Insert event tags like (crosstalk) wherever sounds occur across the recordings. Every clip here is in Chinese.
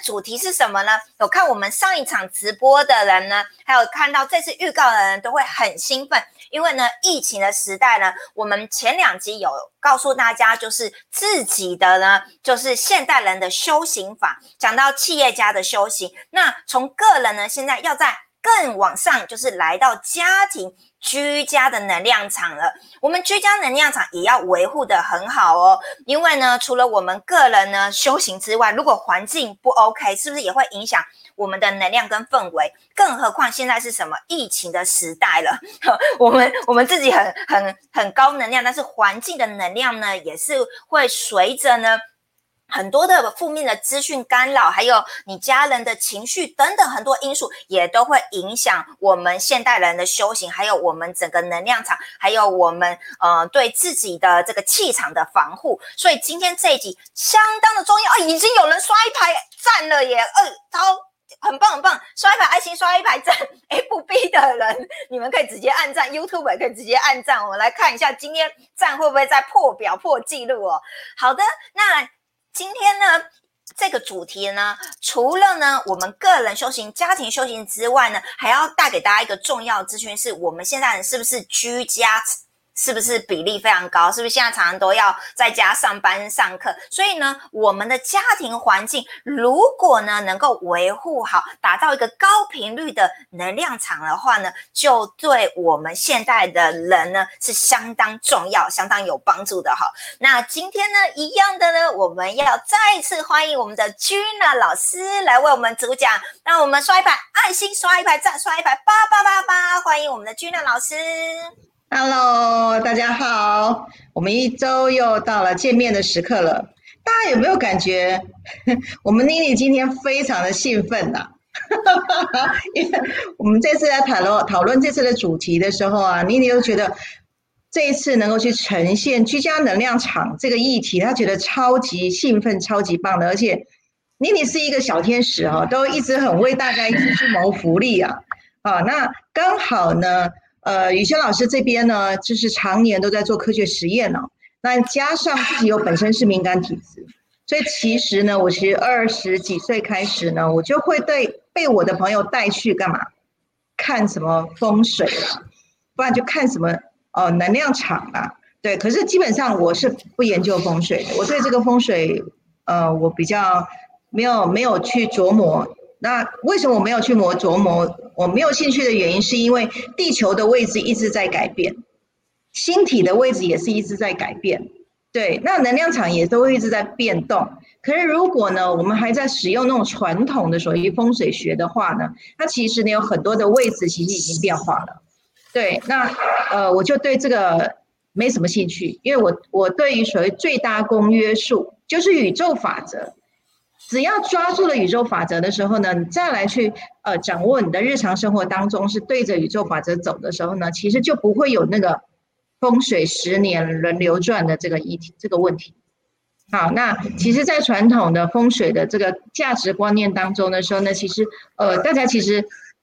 主题是什么呢？有看我们上一场直播的人呢，还有看到这次预告的人都会很兴奋，因为呢，疫情的时代呢，我们前两集有告诉大家，就是自己的呢，就是现代人的修行法，讲到企业家的修行。那从个人呢，现在要在更往上，就是来到家庭。居家的能量场了，我们居家能量场也要维护的很好哦。因为呢，除了我们个人呢修行之外，如果环境不 OK，是不是也会影响我们的能量跟氛围？更何况现在是什么疫情的时代了，(laughs) 我们我们自己很很很高能量，但是环境的能量呢，也是会随着呢。很多的负面的资讯干扰，还有你家人的情绪等等很多因素，也都会影响我们现代人的修行，还有我们整个能量场，还有我们呃对自己的这个气场的防护。所以今天这一集相当的重要啊！已经有人刷一排赞了耶，二超很棒很棒，刷一排爱心，刷一排赞。FB (laughs) 的人，你们可以直接按赞，YouTube 也可以直接按赞。我们来看一下今天赞会不会再破表破纪录哦。好的，那。今天呢，这个主题呢，除了呢我们个人修行、家庭修行之外呢，还要带给大家一个重要资讯，是我们现在人是不是居家？是不是比例非常高？是不是现在常常都要在家上班上课？所以呢，我们的家庭环境如果呢能够维护好，打造一个高频率的能量场的话呢，就对我们现在的人呢是相当重要、相当有帮助的哈。那今天呢，一样的呢，我们要再次欢迎我们的 Gina 老师来为我们主讲。那我们刷一排爱心，刷一排赞，刷一排八八八八，欢迎我们的 Gina 老师。Hello，大家好，我们一周又到了见面的时刻了。大家有没有感觉，(laughs) 我们妮妮今天非常的兴奋呐？(laughs) 因为我们这次在讨论讨论这次的主题的时候啊，妮妮又觉得这一次能够去呈现居家能量场这个议题，她觉得超级兴奋、超级棒的。而且妮妮是一个小天使哈，都一直很为大家一直去谋福利啊。啊，那刚好呢。呃，宇轩老师这边呢，就是常年都在做科学实验呢。那加上自己又本身是敏感体质，所以其实呢，我其实二十几岁开始呢，我就会被被我的朋友带去干嘛？看什么风水啊，不然就看什么哦能量场啊。对，可是基本上我是不研究风水的，我对这个风水，呃，我比较没有没有去琢磨。那为什么我没有去磨琢磨？我没有兴趣的原因，是因为地球的位置一直在改变，星体的位置也是一直在改变，对，那能量场也都一直在变动。可是如果呢，我们还在使用那种传统的所谓风水学的话呢，它其实呢有很多的位置其实已经变化了。对，那呃，我就对这个没什么兴趣，因为我我对于所谓最大公约数，就是宇宙法则。只要抓住了宇宙法则的时候呢，你再来去呃掌握你的日常生活当中是对着宇宙法则走的时候呢，其实就不会有那个风水十年轮流转的这个议题这个问题。好，那其实，在传统的风水的这个价值观念当中的时候呢，其实呃大家其实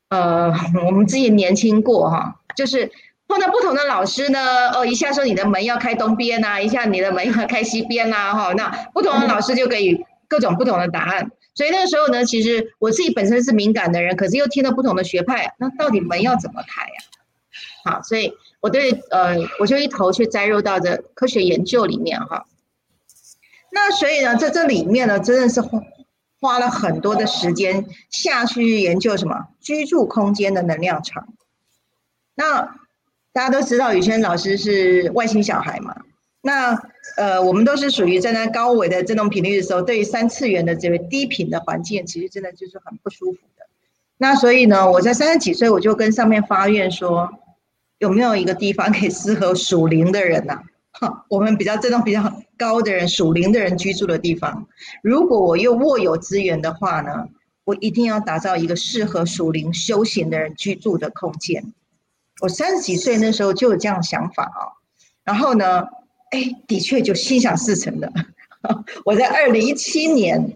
呃我们自己年轻过哈，就是碰到不同的老师呢，哦一下说你的门要开东边呐，一下你的门要开西边呐，哈，那不同的老师就给予。各种不同的答案，所以那个时候呢，其实我自己本身是敏感的人，可是又听到不同的学派，那到底门要怎么开呀？好，所以我对呃，我就一头去栽入到这科学研究里面哈。那所以呢，在这里面呢，真的是花花了很多的时间下去研究什么居住空间的能量场。那大家都知道，宇轩老师是外星小孩嘛？那呃，我们都是属于站在高维的振动频率的时候，对于三次元的这个低频的环境，其实真的就是很不舒服的。那所以呢，我在三十几岁，我就跟上面发愿说，有没有一个地方可以适合属灵的人呐？哈，(laughs) 我们比较振动比较高的人，属灵的人居住的地方。如果我又握有资源的话呢，我一定要打造一个适合属灵修行的人居住的空间。我三十几岁那时候就有这样想法啊，然后呢？哎，的确就心想事成的。(laughs) 我在二零一七年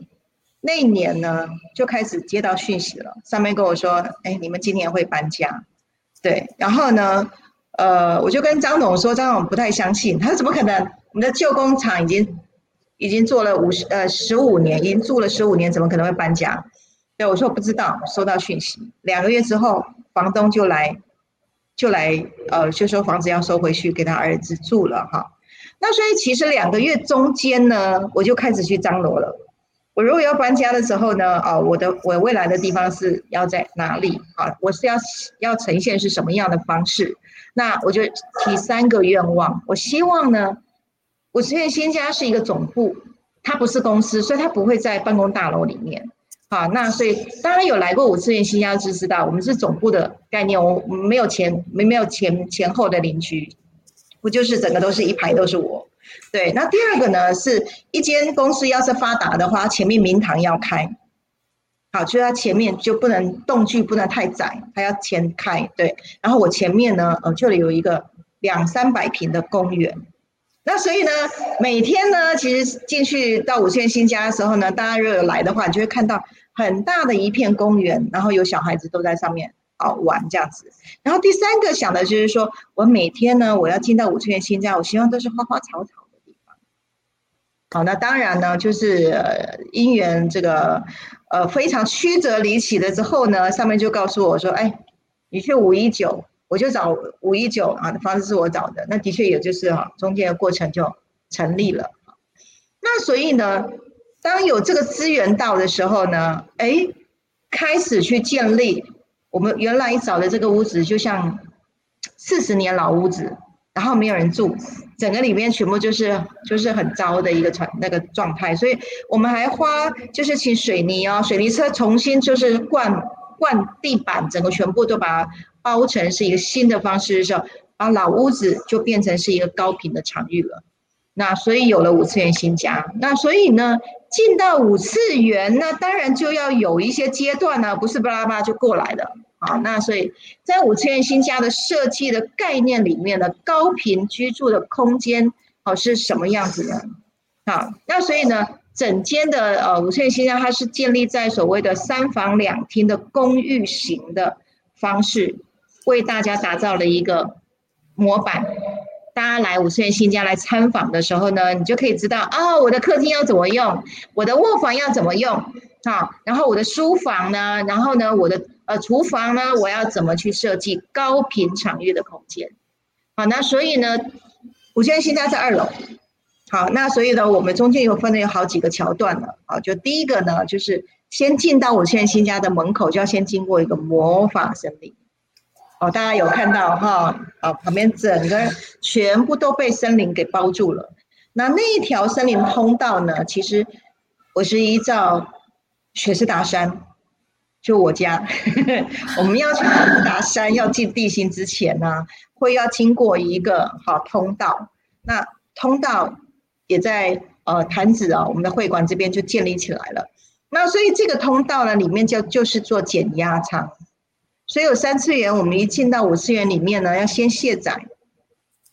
那一年呢，就开始接到讯息了，上面跟我说：“哎，你们今年会搬家。”对，然后呢，呃，我就跟张总说，张总不太相信，他说：“怎么可能？我们的旧工厂已经已经做了五十呃十五年，已经住了十五年，怎么可能会搬家？对我说不知道，收到讯息，两个月之后，房东就来就来呃就说房子要收回去给他儿子住了哈。那所以其实两个月中间呢，我就开始去张罗了。我如果要搬家的时候呢，哦，我的我未来的地方是要在哪里啊？我是要要呈现是什么样的方式？那我就提三个愿望。我希望呢，五次元新家是一个总部，它不是公司，所以它不会在办公大楼里面。好，那所以大家有来过五次元新家就知道，我们是总部的概念，我没有前没没有前前后的邻居。不就是整个都是一排都是我，对。那第二个呢，是一间公司要是发达的话，前面明堂要开，好，就是它前面就不能动距不能太窄，它要前开，对。然后我前面呢，呃，这里有一个两三百平的公园。那所以呢，每天呢，其实进去到五线新家的时候呢，大家如果有来的话，你就会看到很大的一片公园，然后有小孩子都在上面。好玩这样子，然后第三个想的就是说，我每天呢，我要进到五次元新家，我希望都是花花草草。好，那当然呢，就是姻缘这个呃非常曲折离奇的之后呢，上面就告诉我说，哎，你去五一九，我就找五一九啊，房子是我找的，那的确也就是哈，中间的过程就成立了。那所以呢，当有这个资源到的时候呢，哎，开始去建立。我们原来找的这个屋子就像四十年老屋子，然后没有人住，整个里面全部就是就是很糟的一个状那个状态，所以我们还花就是请水泥哦，水泥车重新就是灌灌地板，整个全部都把它包成是一个新的方式的时候，把老屋子就变成是一个高频的场域了。那所以有了五次元新家，那所以呢？进到五次元，那当然就要有一些阶段呢，不是巴拉巴拉就过来的。好，那所以在五次元新家的设计的概念里面呢，高频居住的空间好是什么样子的？好，那所以呢，整间的呃五次元新家它是建立在所谓的三房两厅的公寓型的方式，为大家打造了一个模板。大家来五次元新家来参访的时候呢，你就可以知道哦，我的客厅要怎么用，我的卧房要怎么用，好，然后我的书房呢，然后呢，我的呃厨房呢，我要怎么去设计高频场域的空间，好，那所以呢，我现在新家在二楼，好，那所以呢，我们中间有分了有好几个桥段了，啊，就第一个呢，就是先进到我现在新家的门口，就要先经过一个魔法森林。哦，大家有看到哈？啊，旁边整个全部都被森林给包住了。那那一条森林通道呢？其实我是依照雪士达山，就我家，(laughs) 我们要去雪士达山要进地心之前呢，会要经过一个好通道。那通道也在呃潭子啊，我们的会馆这边就建立起来了。那所以这个通道呢，里面就就是做减压舱。所以有三次元，我们一进到五次元里面呢，要先卸载，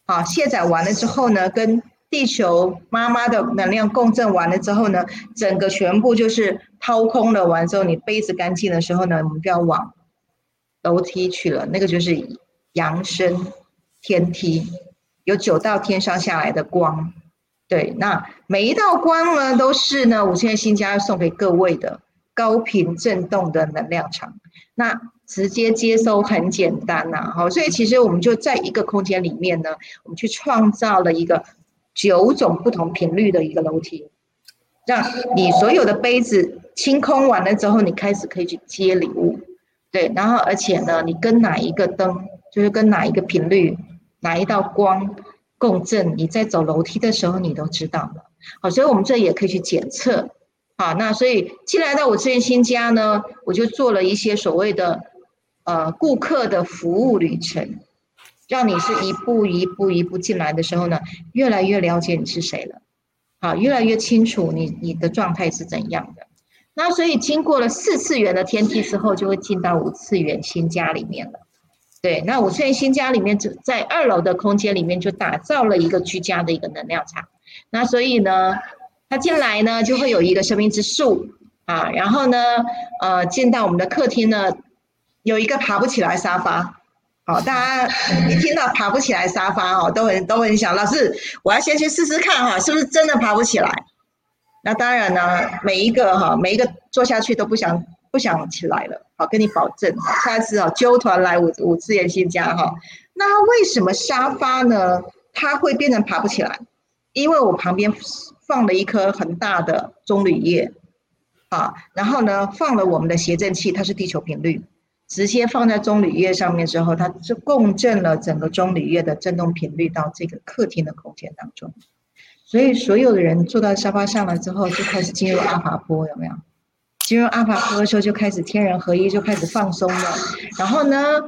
好，卸载完了之后呢，跟地球妈妈的能量共振完了之后呢，整个全部就是掏空了。完之后，你杯子干净的时候呢，我们就要往楼梯去了。那个就是扬升天梯，有九道天上下来的光。对，那每一道光呢，都是呢五千新家送给各位的高频振动的能量场。那直接接收很简单呐，好，所以其实我们就在一个空间里面呢，我们去创造了一个九种不同频率的一个楼梯，让你所有的杯子清空完了之后，你开始可以去接礼物，对，然后而且呢，你跟哪一个灯，就是跟哪一个频率，哪一道光共振，你在走楼梯的时候你都知道了，好，所以我们这也可以去检测，好，那所以进来到我这边新家呢，我就做了一些所谓的。呃，顾客的服务旅程，让你是一步一步一步进来的时候呢，越来越了解你是谁了，好，越来越清楚你你的状态是怎样的。那所以经过了四次元的天梯之后，就会进到五次元新家里面了。对，那五次元新家里面就在二楼的空间里面就打造了一个居家的一个能量场。那所以呢，他进来呢就会有一个生命之树啊，然后呢，呃，进到我们的客厅呢。有一个爬不起来沙发，好，大家一听到爬不起来沙发哦，都很都很想，老师，我要先去试试看哈，是不是真的爬不起来？那当然呢，每一个哈，每一个坐下去都不想不想起来了。好，跟你保证，下次啊，揪团来五五次元新家哈。那为什么沙发呢？它会变成爬不起来？因为我旁边放了一颗很大的棕榈叶，啊，然后呢，放了我们的谐振器，它是地球频率，直接放在棕榈叶上面之后，它就共振了整个棕榈叶的振动频率到这个客厅的空间当中。所以所有的人坐到沙发上了之后，就开始进入阿法波，有没有？进入阿法波的时候，就开始天人合一，就开始放松了。然后呢，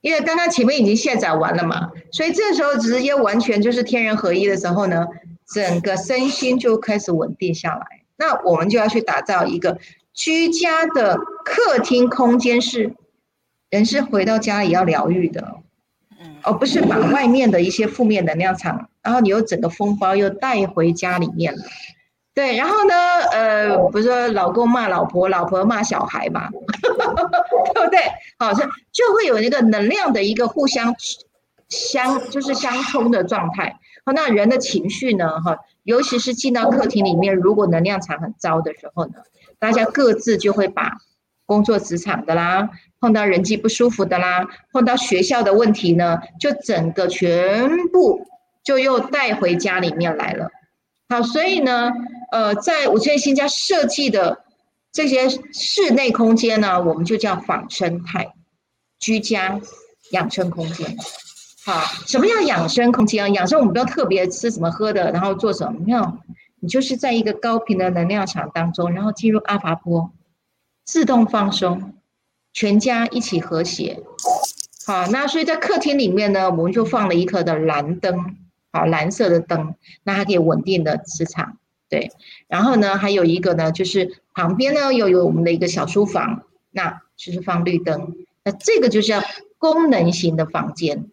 因为刚刚前面已经卸载完了嘛，所以这时候直接完全就是天人合一的时候呢，整个身心就开始稳定下来。那我们就要去打造一个居家的客厅空间，是人是回到家里要疗愈的。而不是把外面的一些负面能量场，然后你又整个风包又带回家里面了，对，然后呢，呃，不是说老公骂老婆，老婆骂小孩嘛，(laughs) 对不对？好，像就会有那个能量的一个互相相就是相冲的状态。好，那人的情绪呢？哈，尤其是进到客厅里面，如果能量场很糟的时候呢，大家各自就会把工作职场的啦。碰到人际不舒服的啦，碰到学校的问题呢，就整个全部就又带回家里面来了。好，所以呢，呃，在五千新家设计的这些室内空间呢，我们就叫仿生态居家养生空间。好，什么叫养生空间啊？养生我们不要特别吃什么喝的，然后做什么？没有，你就是在一个高频的能量场当中，然后进入阿法波，自动放松。全家一起和谐，好，那所以在客厅里面呢，我们就放了一颗的蓝灯，好，蓝色的灯，那它可以稳定的磁场，对。然后呢，还有一个呢，就是旁边呢又有我们的一个小书房，那就是放绿灯，那这个就是要功能型的房间，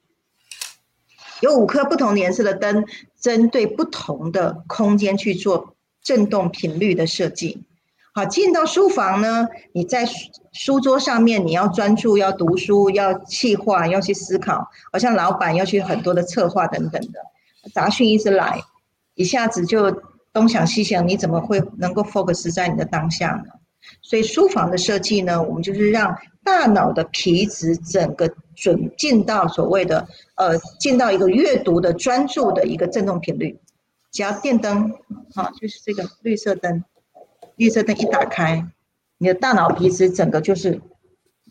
有五颗不同颜色的灯，针对不同的空间去做振动频率的设计。好，进到书房呢，你在书桌上面，你要专注，要读书，要气划，要去思考，好像老板要去很多的策划等等的，杂讯一直来，一下子就东想西想，你怎么会能够 focus 在你的当下呢？所以书房的设计呢，我们就是让大脑的皮质整个准进到所谓的呃，进到一个阅读的专注的一个振动频率，只要电灯，好，就是这个绿色灯。绿色灯一打开，你的大脑皮质整个就是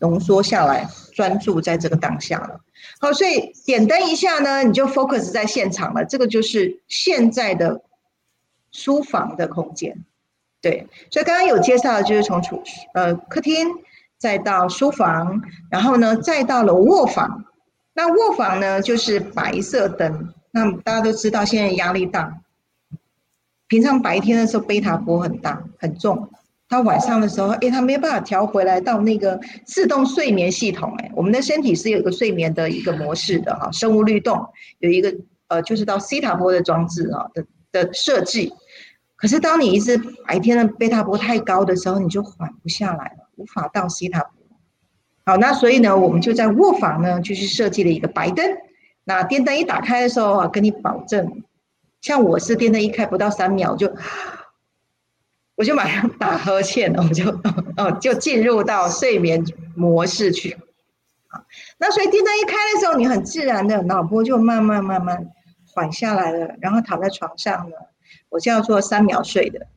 浓缩下来，专注在这个当下了。好，所以点灯一下呢，你就 focus 在现场了。这个就是现在的书房的空间。对，所以刚刚有介绍的，就是从厨呃客厅，再到书房，然后呢，再到了卧房。那卧房呢，就是白色灯。那大家都知道，现在压力大。平常白天的时候贝塔波很大很重，他晚上的时候，哎，他没有办法调回来到那个自动睡眠系统，哎，我们的身体是有一个睡眠的一个模式的哈，生物律动有一个呃，就是到西塔波的装置啊的的设计，可是当你一直白天的贝塔波太高的时候，你就缓不下来了，无法到西塔波。好，那所以呢，我们就在卧房呢，就是设计了一个白灯，那电灯一打开的时候啊，跟你保证。像我是电灯一开不到三秒就，我就马上打呵欠，(laughs) 我就哦就进入到睡眠模式去。那所以电灯一开的时候，你很自然的脑波就慢慢慢慢缓下来了，然后躺在床上呢，我叫做三秒睡的，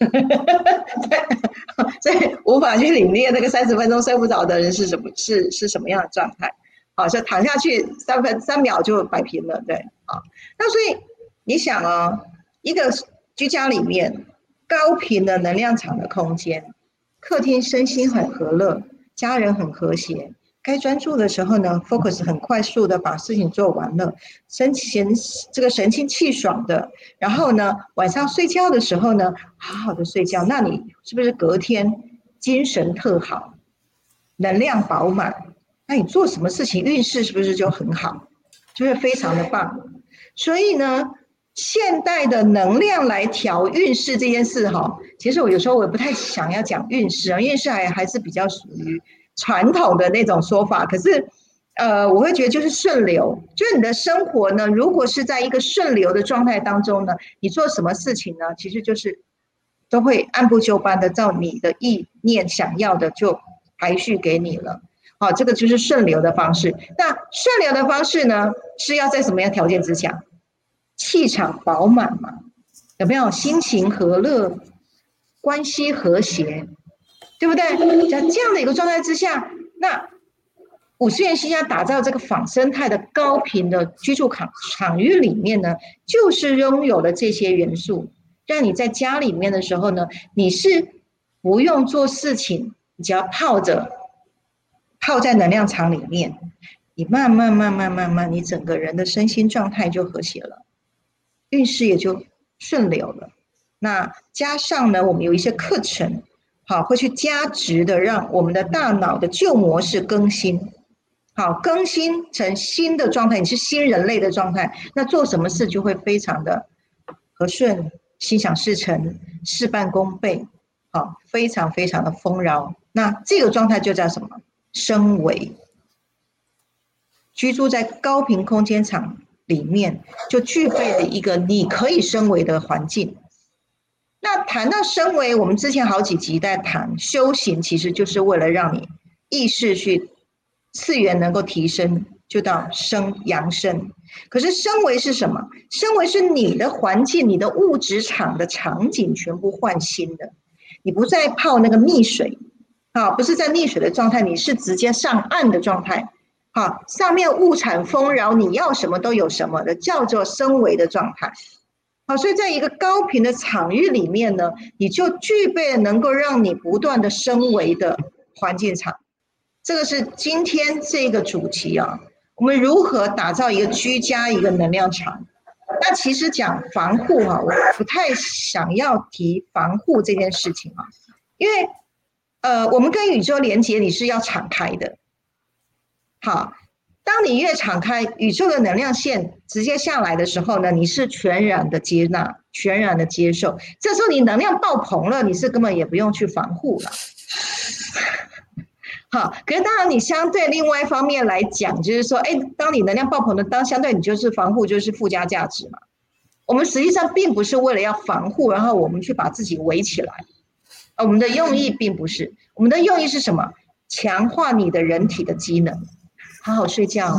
(laughs) 所以无法去领略那个三十分钟睡不着的人是什么是是什么样的状态。好，就躺下去三分三秒就摆平了，对，好，那所以。你想哦，一个居家里面高频的能量场的空间，客厅身心很和乐，家人很和谐，该专注的时候呢，focus 很快速的把事情做完了，神情这个神清气爽的，然后呢，晚上睡觉的时候呢，好好的睡觉，那你是不是隔天精神特好，能量饱满？那你做什么事情运势是不是就很好，就会非常的棒？所以呢。现代的能量来调运势这件事，哈，其实我有时候我也不太想要讲运势啊，运势还还是比较属于传统的那种说法。可是，呃，我会觉得就是顺流，就是你的生活呢，如果是在一个顺流的状态当中呢，你做什么事情呢，其实就是都会按部就班的照你的意念想要的就排序给你了。好，这个就是顺流的方式。那顺流的方式呢，是要在什么样条件之下？气场饱满嘛？有没有心情和乐、关系和谐，对不对？在这样的一个状态之下，那五十元新家打造这个仿生态的高频的居住场场域里面呢，就是拥有了这些元素，让你在家里面的时候呢，你是不用做事情，你只要泡着。泡在能量场里面，你慢慢慢慢慢慢，你整个人的身心状态就和谐了，运势也就顺流了。那加上呢，我们有一些课程，好会去加值的，让我们的大脑的旧模式更新，好更新成新的状态，你是新人类的状态，那做什么事就会非常的和顺，心想事成，事半功倍，好非常非常的丰饶。那这个状态就叫什么？升维，居住在高频空间场里面，就具备了一个你可以升维的环境。那谈到升维，我们之前好几集在谈修行，其实就是为了让你意识去次元能够提升，就到升扬升。可是升维是什么？升维是你的环境、你的物质场的场景全部换新的，你不再泡那个溺水。啊，不是在溺水的状态，你是直接上岸的状态。好，上面物产丰饶，你要什么都有什么的，叫做升维的状态。好，所以在一个高频的场域里面呢，你就具备能够让你不断的升维的环境场。这个是今天这个主题啊，我们如何打造一个居家一个能量场？那其实讲防护啊，我不太想要提防护这件事情啊，因为。呃，我们跟宇宙连接，你是要敞开的。好，当你越敞开，宇宙的能量线直接下来的时候呢，你是全然的接纳，全然的接受。这时候你能量爆棚了，你是根本也不用去防护了。好，可是当然你相对另外一方面来讲，就是说，哎，当你能量爆棚的当相对你就是防护就是附加价值嘛。我们实际上并不是为了要防护，然后我们去把自己围起来。我们的用意并不是，我们的用意是什么？强化你的人体的机能，好好睡觉，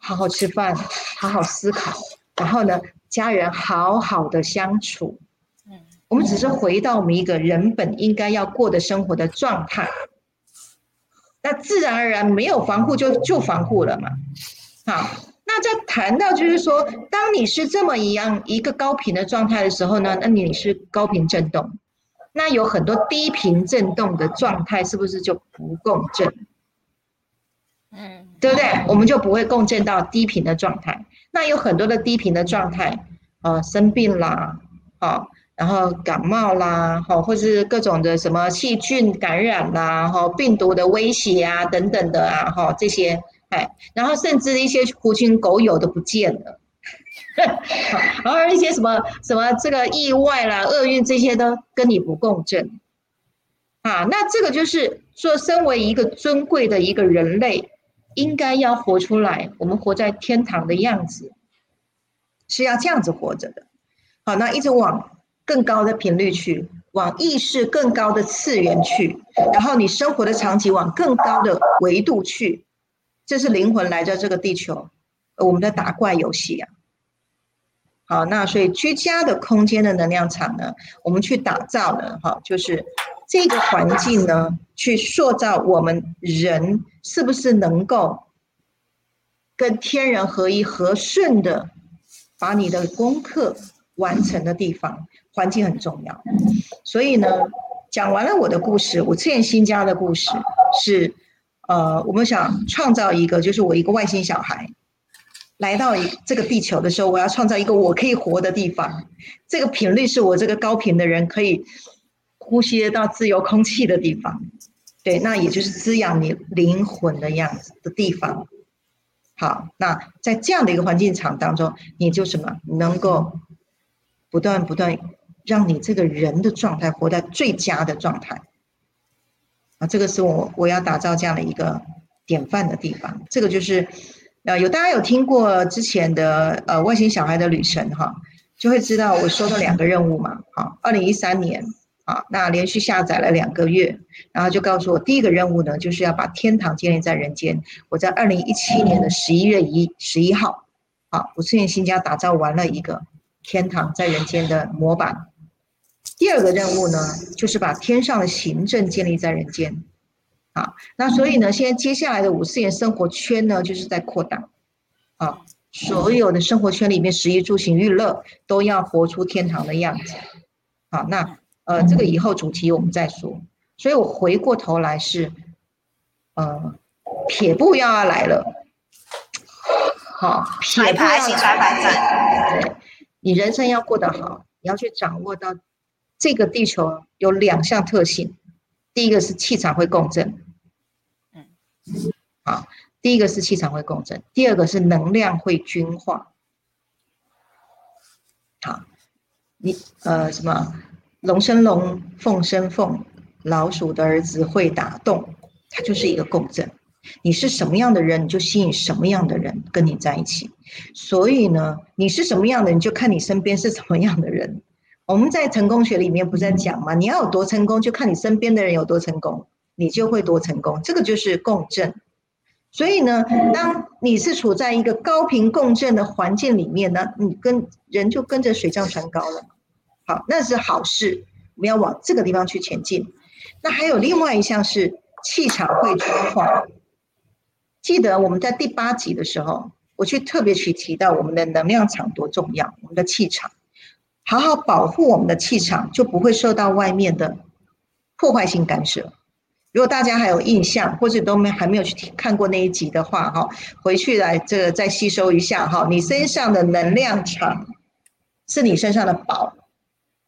好好吃饭，好好思考，然后呢，家人好好的相处。嗯，我们只是回到我们一个人本应该要过的生活的状态，那自然而然没有防护就就防护了嘛。好，那在谈到就是说，当你是这么一样一个高频的状态的时候呢，那你是高频振动。那有很多低频振动的状态，是不是就不共振？嗯，对不对？我们就不会共振到低频的状态。那有很多的低频的状态，呃，生病啦，好，然后感冒啦，好，或是各种的什么细菌感染啦，哈，病毒的威胁啊，等等的啊，哈，这些，哎，然后甚至一些狐群狗友都不见了。(laughs) 然后一些什么什么这个意外啦、厄运这些都跟你不共振啊，那这个就是说，身为一个尊贵的一个人类，应该要活出来，我们活在天堂的样子，是要这样子活着的。好，那一直往更高的频率去，往意识更高的次元去，然后你生活的场景往更高的维度去，这是灵魂来到这个地球，我们的打怪游戏啊。好，那所以居家的空间的能量场呢，我们去打造呢，哈，就是这个环境呢，去塑造我们人是不是能够跟天人合一、和顺的把你的功课完成的地方，环境很重要。所以呢，讲完了我的故事，我之新家的故事是，呃，我们想创造一个，就是我一个外星小孩。来到这个地球的时候，我要创造一个我可以活的地方。这个频率是我这个高频的人可以呼吸到自由空气的地方。对，那也就是滋养你灵魂的样子的地方。好，那在这样的一个环境场当中，你就什么能够不断不断让你这个人的状态活在最佳的状态。啊，这个是我我要打造这样的一个典范的地方。这个就是。呃，有大家有听过之前的呃外星小孩的旅程哈，就会知道我说的两个任务嘛。好，二零一三年啊，那连续下载了两个月，然后就告诉我，第一个任务呢，就是要把天堂建立在人间。我在二零一七年的十一月一十一号，啊，五次元新家打造完了一个天堂在人间的模板。第二个任务呢，就是把天上的行政建立在人间。啊，那所以呢，现在接下来的五次元生活圈呢，就是在扩大。啊，所有的生活圈里面，食衣住行娱乐都要活出天堂的样子。好，那。呃，这个以后主题我们再说。所以我回过头来是，呃，撇步要要来了，好，撇步要来。对，你人生要过得好，你要去掌握到这个地球有两项特性，第一个是气场会共振，嗯，好，第一个是气场会共振，第二个是能量会均化。好，你呃什么？龙生龙，凤生凤，老鼠的儿子会打洞，它就是一个共振。你是什么样的人，你就吸引什么样的人跟你在一起。所以呢，你是什么样的，你就看你身边是什么样的人。我们在成功学里面不是在讲吗？你要有多成功，就看你身边的人有多成功，你就会多成功。这个就是共振。所以呢，当你是处在一个高频共振的环境里面呢，你跟人就跟着水涨船高了。好，那是好事，我们要往这个地方去前进。那还有另外一项是气场会转化。记得我们在第八集的时候，我去特别去提到我们的能量场多重要，我们的气场，好好保护我们的气场，就不会受到外面的破坏性干涉。如果大家还有印象，或者都没还没有去看过那一集的话，哈，回去来这个再吸收一下哈。你身上的能量场是你身上的宝。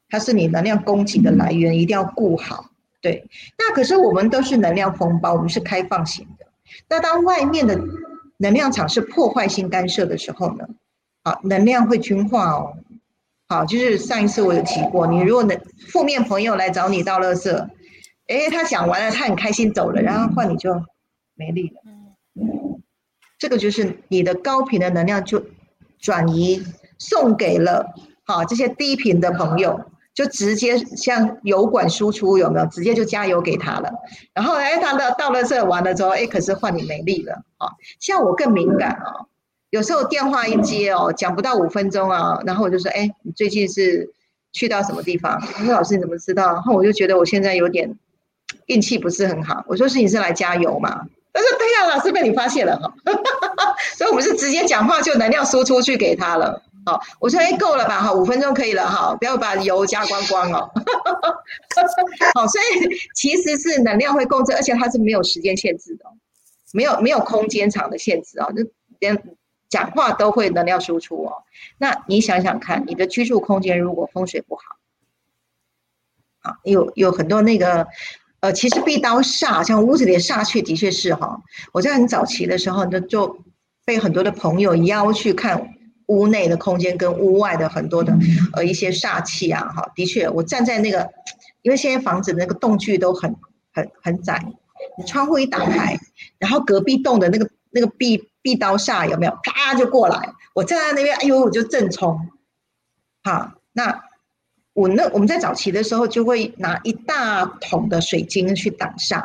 它是你能量供给的来源，一定要顾好。对，那可是我们都是能量风暴，我们是开放型的。那当外面的能量场是破坏性干涉的时候呢？好，能量会均化哦。好，就是上一次我有提过，你如果能负面朋友来找你倒垃圾，哎，他讲完了，他很开心走了，然后换你就没力了。嗯，这个就是你的高频的能量就转移送给了好这些低频的朋友。就直接像油管输出有没有？直接就加油给他了。然后哎，他到到了这完了之后，哎，可是换你没力了啊。像我更敏感哦，有时候电话一接哦，讲不到五分钟啊，然后我就说，哎，你最近是去到什么地方？他说老师你怎么知道？然后我就觉得我现在有点运气不是很好。我说是你是来加油嘛？他说对呀，老师被你发现了哈。(laughs) 所以我们是直接讲话就能量输出去给他了。好，我说哎，够了吧？哈，五分钟可以了哈，不要把油加光光哦。好，(laughs) 所以其实是能量会共振，而且它是没有时间限制的，没有没有空间场的限制哦，就连讲话都会能量输出哦。那你想想看，你的居住空间如果风水不好，啊有有很多那个呃，其实壁刀煞，像屋子里的煞气的确是哈。我在很早期的时候就就被很多的朋友邀去看。屋内的空间跟屋外的很多的呃一些煞气啊，哈，的确，我站在那个，因为现在房子那个洞距都很很很窄，你窗户一打开，然后隔壁栋的那个那个壁壁刀煞有没有？啪就过来，我站在那边，哎呦，我就正冲，好，那我那我们在早期的时候就会拿一大桶的水晶去挡煞，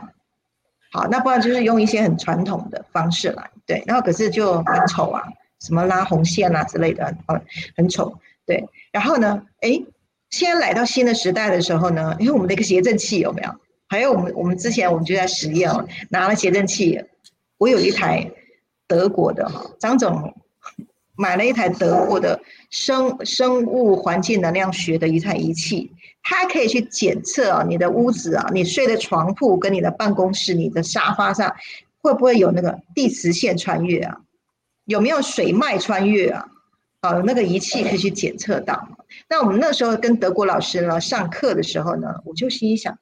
好，那不然就是用一些很传统的方式来，对，然后可是就很丑啊。什么拉红线啊之类的，哦，很丑，对。然后呢，哎，现在来到新的时代的时候呢，因为我们的一个谐振器有没有？还有我们我们之前我们就在实验哦，拿了谐振器，我有一台德国的哈，张总买了一台德国的生生物环境能量学的一台仪器，它可以去检测啊你的屋子啊，你睡的床铺跟你的办公室、你的沙发上会不会有那个地磁线穿越啊？有没有水脉穿越啊？啊，那个仪器可以去检测到。那我们那时候跟德国老师呢上课的时候呢，我就心想，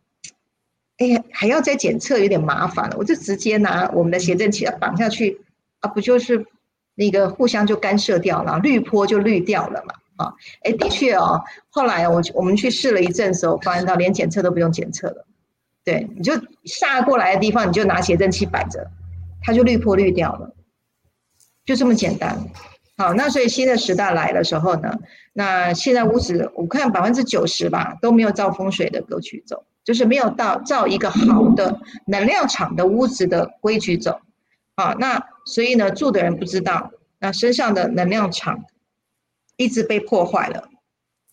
哎呀，还要再检测有点麻烦了，我就直接拿我们的谐振器绑下去啊，不就是那个互相就干涉掉了，滤波就滤掉了嘛。啊，哎，的确哦，后来我我们去试了一阵时候，发现到连检测都不用检测了。对，你就下过来的地方，你就拿谐振器摆着，它就滤波滤掉了。就这么简单，好，那所以新的时代来的时候呢，那现在屋子我看百分之九十吧都没有照风水的格局走，就是没有到照一个好的能量场的屋子的规矩走。啊，那所以呢，住的人不知道，那身上的能量场一直被破坏了，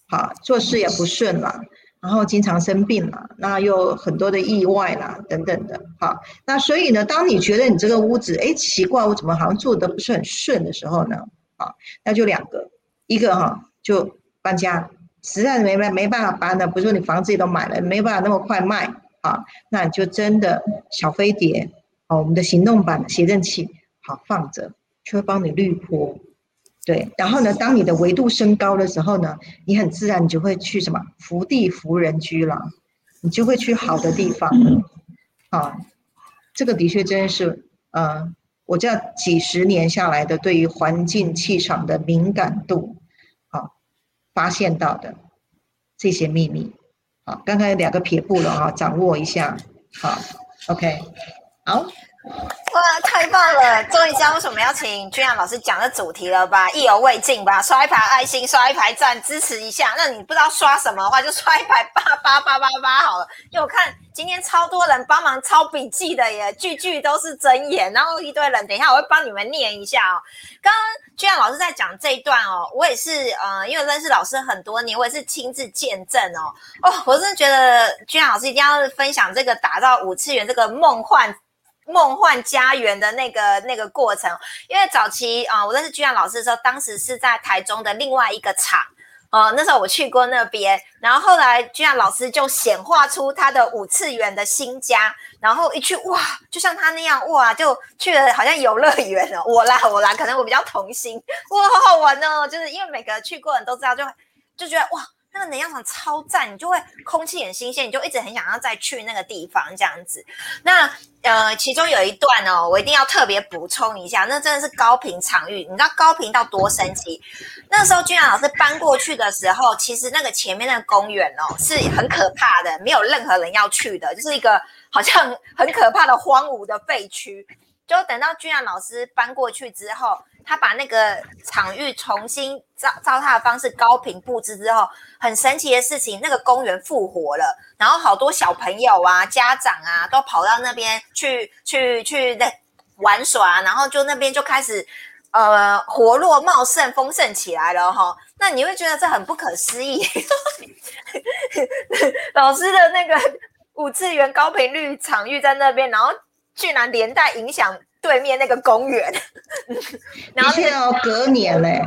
好，做事也不顺了，然后经常生病了，那又很多的意外啦，等等的，好，那所以呢，当你觉得你这个屋子，哎，奇怪，我怎么好像住的不是很顺的时候呢，啊，那就两个，一个哈，就搬家，实在是没办没办法搬的，不是说你房子也都买了，没办法那么快卖，啊，那你就真的小飞碟。哦，我们的行动版写振器好放着，就会帮你滤波，对。然后呢，当你的维度升高的时候呢，你很自然你就会去什么福地福人居了，你就会去好的地方。啊，这个的确真是，呃，我这几十年下来的对于环境气场的敏感度，啊，发现到的这些秘密。啊，刚才两个撇步了啊，掌握一下。好，OK。好，哇，太棒了！终于知道为什么要请君阳老师讲的主题了吧？意犹未尽吧？刷一排爱心，刷一排赞，支持一下。那你不知道刷什么的话，就刷一排八八八八八好了。因为我看今天超多人帮忙抄笔记的耶，句句都是真言，然后一堆人，等一下我会帮你们念一下哦。刚刚君阳老师在讲这一段哦，我也是呃，因为认识老师很多年，我也是亲自见证哦。哦，我真的觉得君阳老师一定要分享这个打造五次元这个梦幻。梦幻家园的那个那个过程，因为早期啊，我认识居然老师的时候，当时是在台中的另外一个厂，呃，那时候我去过那边，然后后来居然老师就显化出他的五次元的新家，然后一去哇，就像他那样哇，就去了好像游乐园了。(laughs) 我啦我啦，可能我比较童心，哇，好好玩哦，就是因为每个去过人都知道，就就觉得哇。那个能量场超赞，你就会空气很新鲜，你就一直很想要再去那个地方这样子。那呃，其中有一段哦，我一定要特别补充一下，那真的是高频场域。你知道高频到多神奇？那时候君然老师搬过去的时候，其实那个前面那个公园哦是很可怕的，没有任何人要去的，就是一个好像很可怕的荒芜的废墟。就等到君然老师搬过去之后。他把那个场域重新照照他的方式高频布置之后，很神奇的事情，那个公园复活了，然后好多小朋友啊、家长啊都跑到那边去去去那玩耍，然后就那边就开始呃活络茂盛、丰盛起来了哈。那你会觉得这很不可思议，(laughs) 老师的那个五次元高频率场域在那边，然后居然连带影响。对面那个公园，(laughs) 然后现在隔年嘞，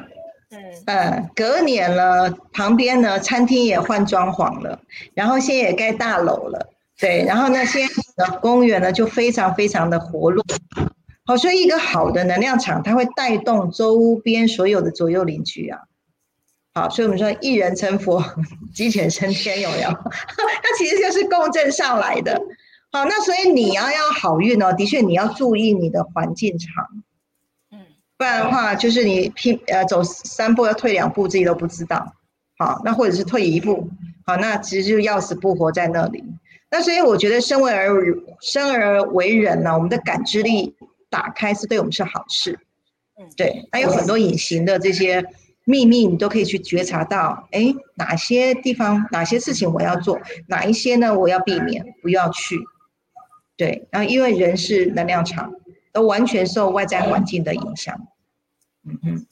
嗯。嗯，隔年了，旁边呢餐厅也换装潢了，然后现在也盖大楼了，对，然后呢现在的公园呢就非常非常的活络，好，所以一个好的能量场，它会带动周边所有的左右邻居啊，好，所以我们说一人成佛，鸡犬升天，有没有？(laughs) 它其实就是共振上来的。好，那所以你要要好运哦，的确你要注意你的环境场，嗯，不然的话就是你拼呃走三步要退两步，自己都不知道。好，那或者是退一步，好，那其实就要死不活在那里。那所以我觉得生为而生而为人呢，我们的感知力打开是对我们是好事。嗯，对，还有很多隐形的这些秘密，你都可以去觉察到，哎，哪些地方哪些事情我要做，哪一些呢我要避免不要去。对，然后因为人是能量场，都完全受外在环境的影响。嗯嗯。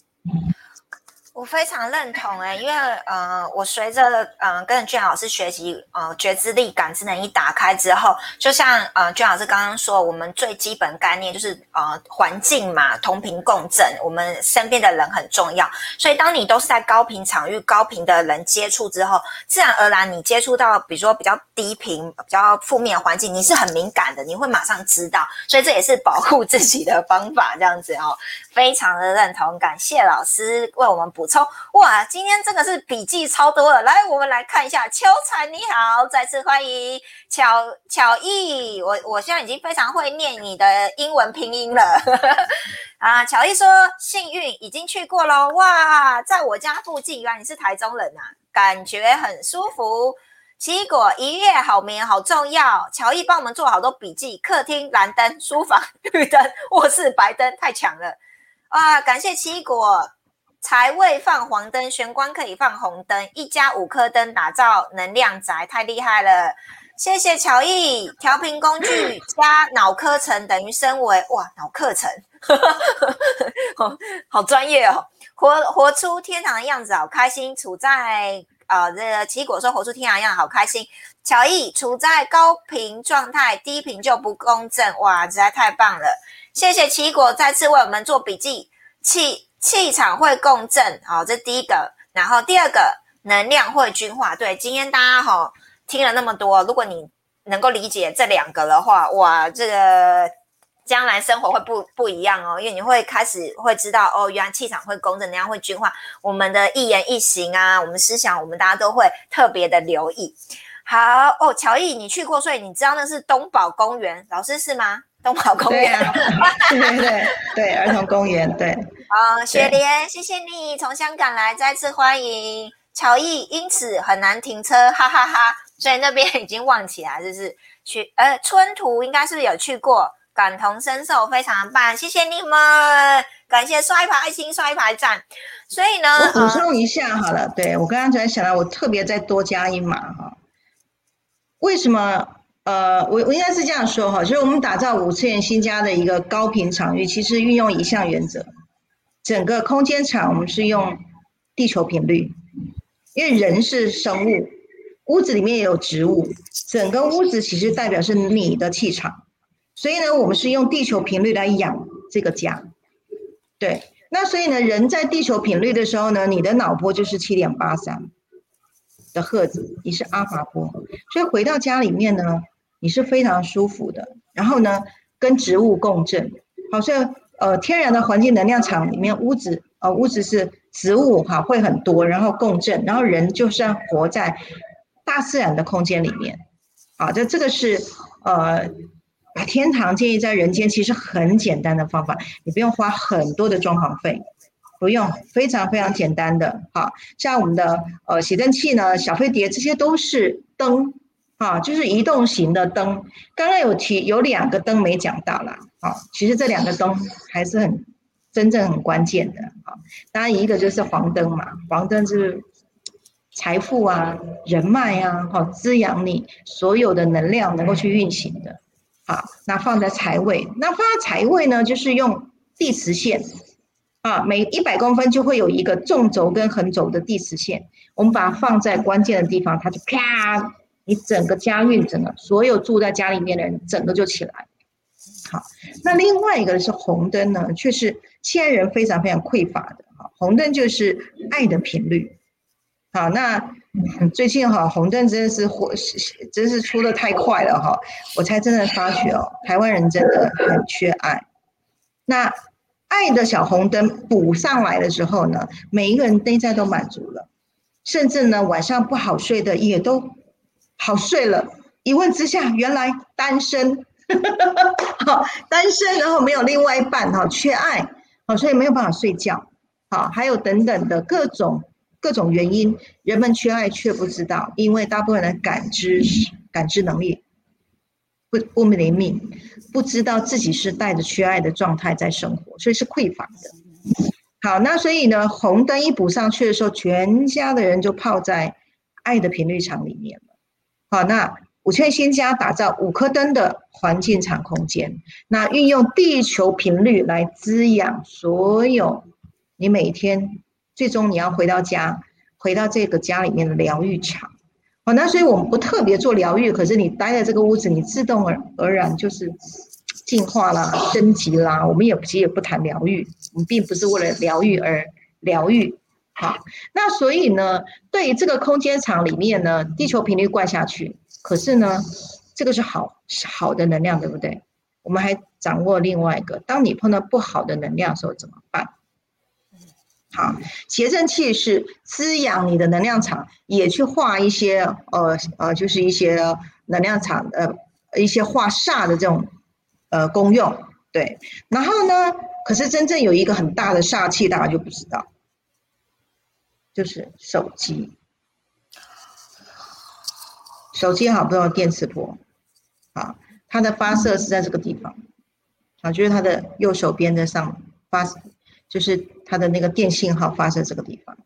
我非常认同哎，因为呃，我随着嗯跟俊老师学习，呃，觉知力、感知能力打开之后，就像呃娟老师刚刚说，我们最基本概念就是呃环境嘛，同频共振，我们身边的人很重要。所以当你都是在高频场域、高频的人接触之后，自然而然你接触到比如说比较低频、比较负面环境，你是很敏感的，你会马上知道。所以这也是保护自己的方法，这样子哦，非常的认同。感谢老师为我们补。充哇！今天真的是笔记超多了。来，我们来看一下。秋彩你好，再次欢迎巧巧艺。我我现在已经非常会念你的英文拼音了。(laughs) 啊，巧艺说幸运已经去过喽。哇，在我家附近，原来你是台中人呐，感觉很舒服。奇异果一夜好眠好重要。乔艺帮我们做好多笔记。客厅蓝灯，书房 (laughs) 绿灯，卧室白灯，太强了。哇，感谢奇异果。财位放黄灯，玄关可以放红灯，一家五颗灯，打造能量宅，太厉害了！谢谢乔毅，调频工具 (clears throat) 加脑课程等于升维，哇，脑课程，(laughs) 好专业哦！活活出天堂的样子，好开心，处在。啊，这个奇异果说活出天堂一样好开心。乔毅处在高频状态，低频就不公正，哇，实在太棒了！谢谢奇异果再次为我们做笔记。气气场会共振，好，这第一个。然后第二个，能量会均化。对，今天大家哈听了那么多，如果你能够理解这两个的话，哇，这个。将来生活会不不一样哦，因为你会开始会知道哦，原来气场会共振，那样会均化。我们的一言一行啊，我们思想，我们大家都会特别的留意。好哦，乔毅，你去过，所以你知道那是东宝公园，老师是吗？东宝公园，对对对，儿童公园，对。好，雪莲，谢谢你从香港来，再次欢迎乔毅。因此很难停车，哈哈哈。所以那边已经旺起来，就是去呃春图应该是不是有去过？感同身受，非常棒，谢谢你们，感谢刷一排爱心，刷一排赞。所以呢，我补充一下好了，对我刚刚才想到，我特别再多加一码哈。为什么？呃，我我应该是这样说哈，就是我们打造五次元新家的一个高频场域，其实运用一项原则，整个空间场我们是用地球频率，因为人是生物，屋子里面也有植物，整个屋子其实代表是你的气场。所以呢，我们是用地球频率来养这个家，对。那所以呢，人在地球频率的时候呢，你的脑波就是七点八三的赫兹，你是阿法波。所以回到家里面呢，你是非常舒服的。然后呢，跟植物共振，好像呃天然的环境能量场里面，屋子呃屋子是植物哈会很多，然后共振，然后人就像活在大自然的空间里面。啊，这这个是呃。把天堂建立在人间，其实很简单的方法，你不用花很多的装潢费，不用，非常非常简单的。好，像我们的呃写灯器呢，小飞碟这些都是灯，啊，就是移动型的灯。刚刚有提有两个灯没讲到啦，啊，其实这两个灯还是很真正很关键的。啊，当然一个就是黄灯嘛，黄灯是财富啊、人脉啊，好滋养你所有的能量能够去运行的。啊，那放在财位，那放在财位呢，就是用地磁线，啊，每一百公分就会有一个纵轴跟横轴的地磁线，我们把它放在关键的地方，它就啪，你整个家运，整个所有住在家里面的人，整个就起来。好，那另外一个是红灯呢，却是现在人非常非常匮乏的，哈，红灯就是爱的频率。好，那。(laughs) 最近哈红灯真的是火，真是出的太快了哈！我才真的发觉哦，台湾人真的很缺爱。那爱的小红灯补上来的时候呢，每一个人内在都满足了，甚至呢晚上不好睡的也都好睡了。一问之下，原来单身，好单身，然后没有另外一半哈，缺爱，好所以没有办法睡觉，好还有等等的各种。各种原因，人们缺爱却不知道，因为大部分人感知感知能力不不灵敏，不知道自己是带着缺爱的状态在生活，所以是匮乏的。好，那所以呢，红灯一补上去的时候，全家的人就泡在爱的频率场里面。好，那五千新家打造五颗灯的环境场空间，那运用地球频率来滋养所有你每天。最终你要回到家，回到这个家里面的疗愈场，好，那所以我们不特别做疗愈，可是你待在这个屋子，你自动而而然就是进化啦、升级啦。我们也其实也不谈疗愈，我们并不是为了疗愈而疗愈，好，那所以呢，对于这个空间场里面呢，地球频率灌下去，可是呢，这个是好好的能量，对不对？我们还掌握另外一个，当你碰到不好的能量时候怎么办？好，谐振器是滋养你的能量场，也去化一些呃呃，就是一些能量场呃一些化煞的这种呃功用。对，然后呢，可是真正有一个很大的煞气，大家就不知道，就是手机。手机好，不用电磁波，啊，它的发射是在这个地方，啊，就是它的右手边的上发。就是它的那个电信号发射这个地方。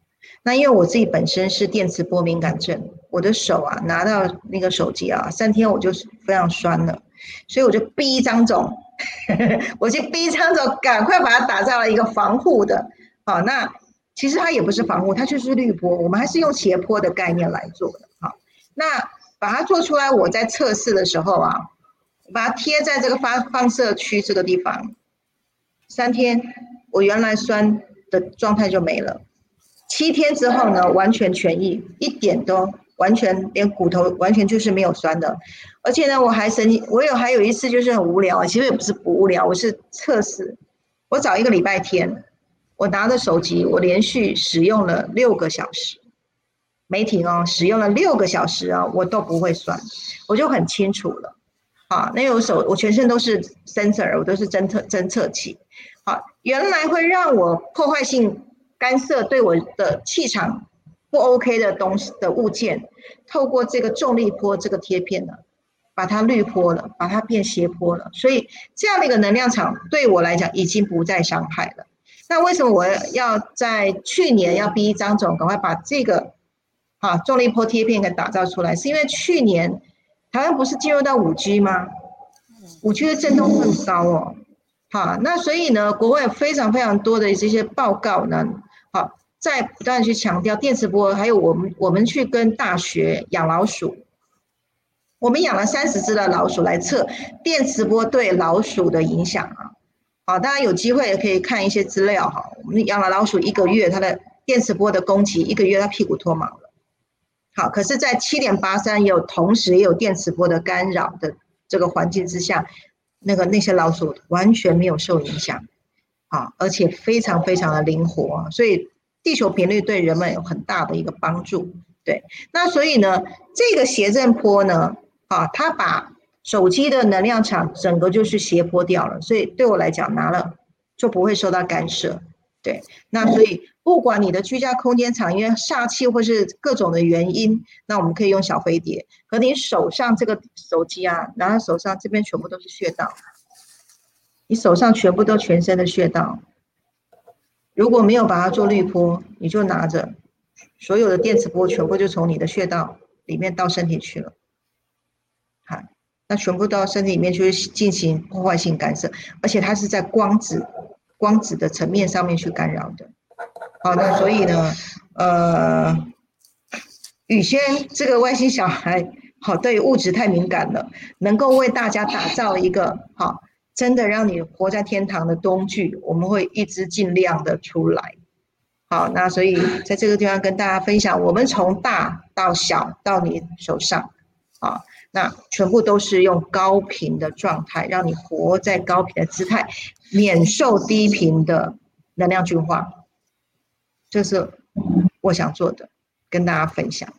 那因为我自己本身是电磁波敏感症，我的手啊拿到那个手机啊，三天我就非常酸了，所以我就逼张总，(laughs) 我去逼张总赶快把它打造了一个防护的。好，那其实它也不是防护，它就是滤波，我们还是用斜坡的概念来做的。好，那把它做出来，我在测试的时候啊，把它贴在这个发放射区这个地方，三天我原来酸的状态就没了。七天之后呢，完全痊愈，一点都完全连骨头完全就是没有酸的，而且呢，我还神经，我有还有一次就是很无聊啊，其实也不是不无聊，我是测试，我找一个礼拜天，我拿着手机，我连续使用了六个小时，没停哦，使用了六个小时啊，我都不会酸，我就很清楚了，啊，那有手我全身都是 sensor，我都是侦测侦测器，好，原来会让我破坏性。干涉对我的气场不 OK 的东西的物件，透过这个重力波这个贴片呢，把它滤波了，把它变斜坡了。所以这样的一个能量场对我来讲已经不再伤害了。那为什么我要在去年要逼张总赶快把这个啊重力波贴片给打造出来？是因为去年台湾不是进入到五 G 吗？五 G 的震动很高哦。好，那所以呢，国外非常非常多的这些报告呢。好，在不断去强调电磁波，还有我们我们去跟大学养老鼠，我们养了三十只的老鼠来测电磁波对老鼠的影响啊。好，大家有机会也可以看一些资料哈。我们养了老鼠一个月，它的电磁波的攻击一个月，它屁股脱毛了。好，可是，在七点八三有同时也有电磁波的干扰的这个环境之下，那个那些老鼠完全没有受影响。啊，而且非常非常的灵活，所以地球频率对人们有很大的一个帮助。对，那所以呢，这个斜振波呢，啊，它把手机的能量场整个就是斜坡掉了，所以对我来讲拿了就不会受到干涉。对，那所以不管你的居家空间场因为煞气或是各种的原因，那我们可以用小飞碟。可你手上这个手机啊，拿在手上这边全部都是穴道。你手上全部都全身的穴道，如果没有把它做滤波，你就拿着所有的电磁波全部就从你的穴道里面到身体去了，那全部到身体里面去进行破坏性干涉，而且它是在光子光子的层面上面去干扰的。好，那所以呢，呃，宇轩这个外星小孩，好，对物质太敏感了，能够为大家打造一个好。真的让你活在天堂的工具，我们会一直尽量的出来。好，那所以在这个地方跟大家分享，我们从大到小到你手上，啊，那全部都是用高频的状态，让你活在高频的姿态，免受低频的能量净化。这是我想做的，跟大家分享。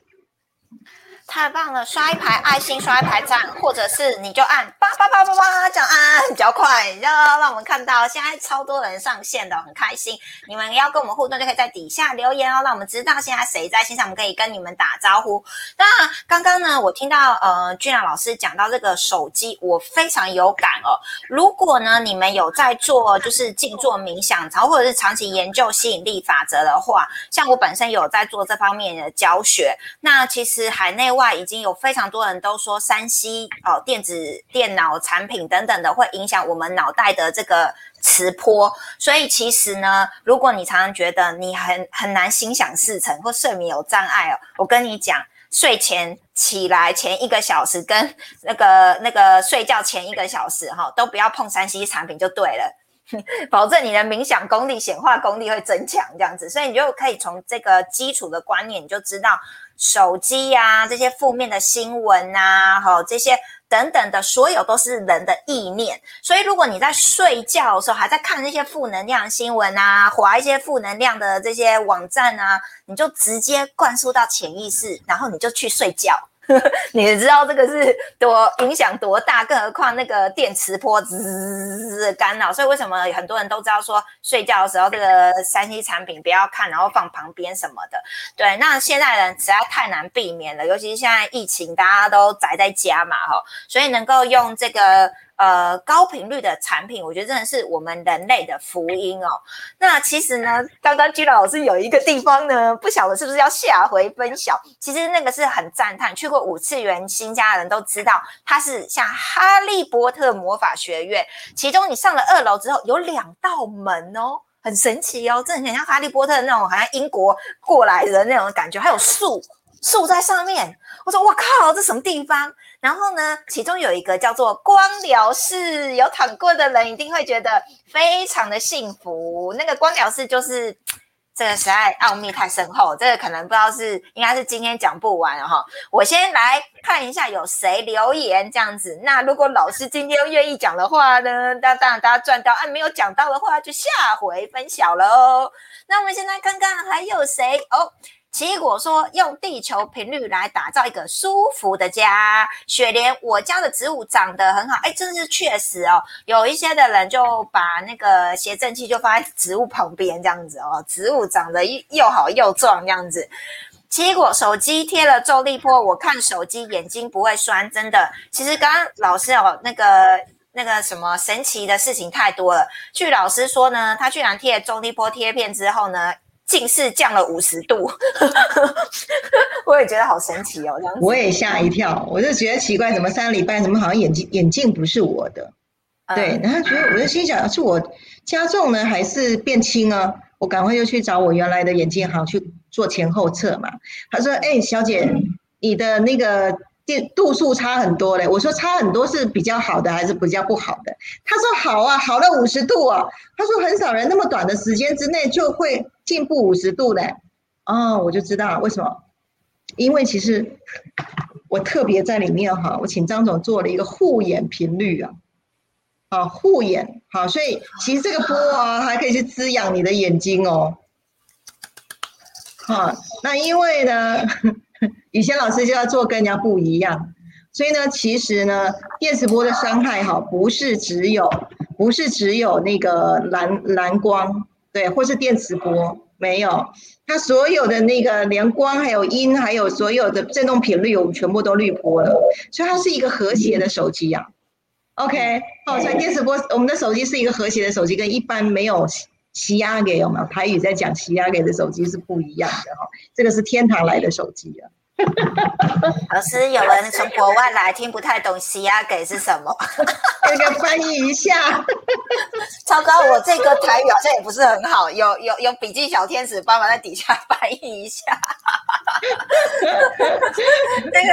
太棒了！刷一排爱心，刷一排赞，或者是你就按叭叭叭叭叭这样按比较快，要让我们看到现在超多人上线的，很开心。你们要跟我们互动，就可以在底下留言哦，让我们知道现在谁在线上，我们可以跟你们打招呼。那刚刚呢，我听到呃俊朗老师讲到这个手机，我非常有感哦。如果呢你们有在做就是静坐冥想，然后或者是长期研究吸引力法则的话，像我本身有在做这方面的教学，那其实海内外。外已经有非常多人都说，山西哦电子电脑产品等等的会影响我们脑袋的这个磁波，所以其实呢，如果你常常觉得你很很难心想事成或睡眠有障碍哦，我跟你讲，睡前起来前一个小时跟那个那个睡觉前一个小时哈，都不要碰山西产品就对了，(laughs) 保证你的冥想功力、显化功力会增强这样子，所以你就可以从这个基础的观念，你就知道。手机呀，这些负面的新闻呐，哈，这些等等的，所有都是人的意念。所以，如果你在睡觉的时候还在看那些负能量新闻啊，划一些负能量的这些网站啊，你就直接灌输到潜意识，然后你就去睡觉。(laughs) 你知道这个是多影响多大？更何况那个电磁波滋干扰，所以为什么很多人都知道说睡觉的时候这个三 C 产品不要看，然后放旁边什么的。对，那现在人实在太难避免了，尤其是现在疫情，大家都宅在家嘛，哈，所以能够用这个。呃高频率的产品，我觉得真的是我们人类的福音哦。那其实呢，刚刚居老师有一个地方呢，不晓得是不是要下回分晓。其实那个是很赞叹，去过五次元新家的人都知道，它是像哈利波特魔法学院。其中你上了二楼之后，有两道门哦。很神奇哦，真的很像哈利波特那种，好像英国过来的那种感觉。还有树，树在上面。我说我靠，这什么地方？然后呢，其中有一个叫做光疗室，有躺过的人一定会觉得非常的幸福。那个光疗室就是。这个实在奥秘太深厚，这个可能不知道是应该是今天讲不完哈。我先来看一下有谁留言这样子。那如果老师今天愿意讲的话呢，那当然大家赚到；啊，没有讲到的话，就下回分享喽。那我们现在看看还有谁哦。奇异果说：“用地球频率来打造一个舒服的家。”雪莲，我家的植物长得很好，哎，真是确实哦。有一些的人就把那个谐振器就放在植物旁边，这样子哦，植物长得又好又壮，这样子。奇异果，手机贴了重力波，我看手机眼睛不会酸，真的。其实刚刚老师哦那个那个什么神奇的事情太多了。据老师说呢，他居然贴了重力波贴片之后呢。近视降了五十度，我也觉得好神奇哦。这样我也吓一跳，我就觉得奇怪，怎么三个礼拜，怎么好像眼镜眼镜不是我的？对，然后觉得我就心想，是我加重呢，还是变轻啊？我赶快就去找我原来的眼镜行去做前后测嘛。他说：“哎，小姐，你的那个。”电度数差很多嘞，我说差很多是比较好的还是比较不好的？他说好啊，好了五十度啊。他说很少人那么短的时间之内就会进步五十度呢。哦，我就知道为什么，因为其实我特别在里面哈，我请张总做了一个护眼频率啊，啊护眼好，所以其实这个波啊还可以去滋养你的眼睛哦。好，那因为呢。以前老师就要做跟人家不一样，所以呢，其实呢，电磁波的伤害哈，不是只有，不是只有那个蓝蓝光，对，或是电磁波，没有，它所有的那个连光还有音，还有所有的振动频率，我们全部都滤波了，所以它是一个和谐的手机呀。OK，好，所以电磁波，我们的手机是一个和谐的手机，跟一般没有吸压给有没有？台语在讲吸压给的手机是不一样的哈，这个是天堂来的手机啊。(laughs) 老师，有人从国外来，听不太懂“西亚给”是什么，(laughs) 那个翻译一下。(laughs) 超高，我这个台语好像也不是很好，有有有笔记小天使帮忙在底下翻译一下。那个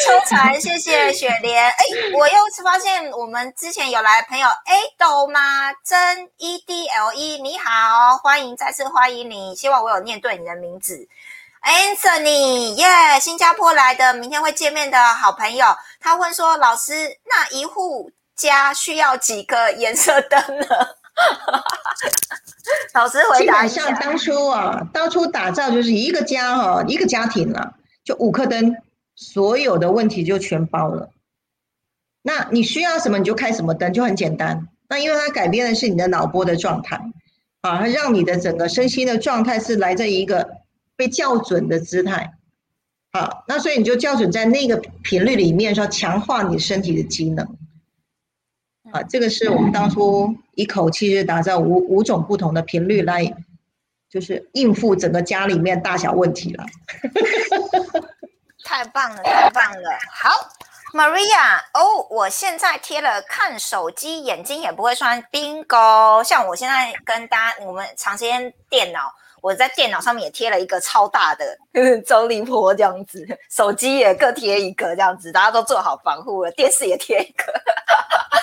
秋蝉，谢谢雪莲。哎，我又是发现我们之前有来的朋友，哎，豆吗真 E D L E，你好，欢迎再次欢迎你，希望我有念对你的名字。Anthony，耶，新加坡来的，明天会见面的好朋友。他问说：“老师，那一户家需要几个颜色灯呢？” (laughs) 老师回答一下。当初啊，当初打造就是一个家哈，一个家庭啊，就五颗灯，所有的问题就全包了。那你需要什么你就开什么灯，就很简单。那因为它改变的是你的脑波的状态啊，它让你的整个身心的状态是来自一个。被校准的姿态，好，那所以你就校准在那个频率里面，说强化你身体的机能，啊，这个是我们当初一口气就打造五五种不同的频率来，就是应付整个家里面大小问题了。(laughs) 太棒了，太棒了！好，Maria，哦，我现在贴了看手机，眼睛也不会酸，Bingo！像我现在跟大家，我们长时间电脑。我在电脑上面也贴了一个超大的 (laughs) 周立波这样子，手机也各贴一个这样子，大家都做好防护了。电视也贴一个，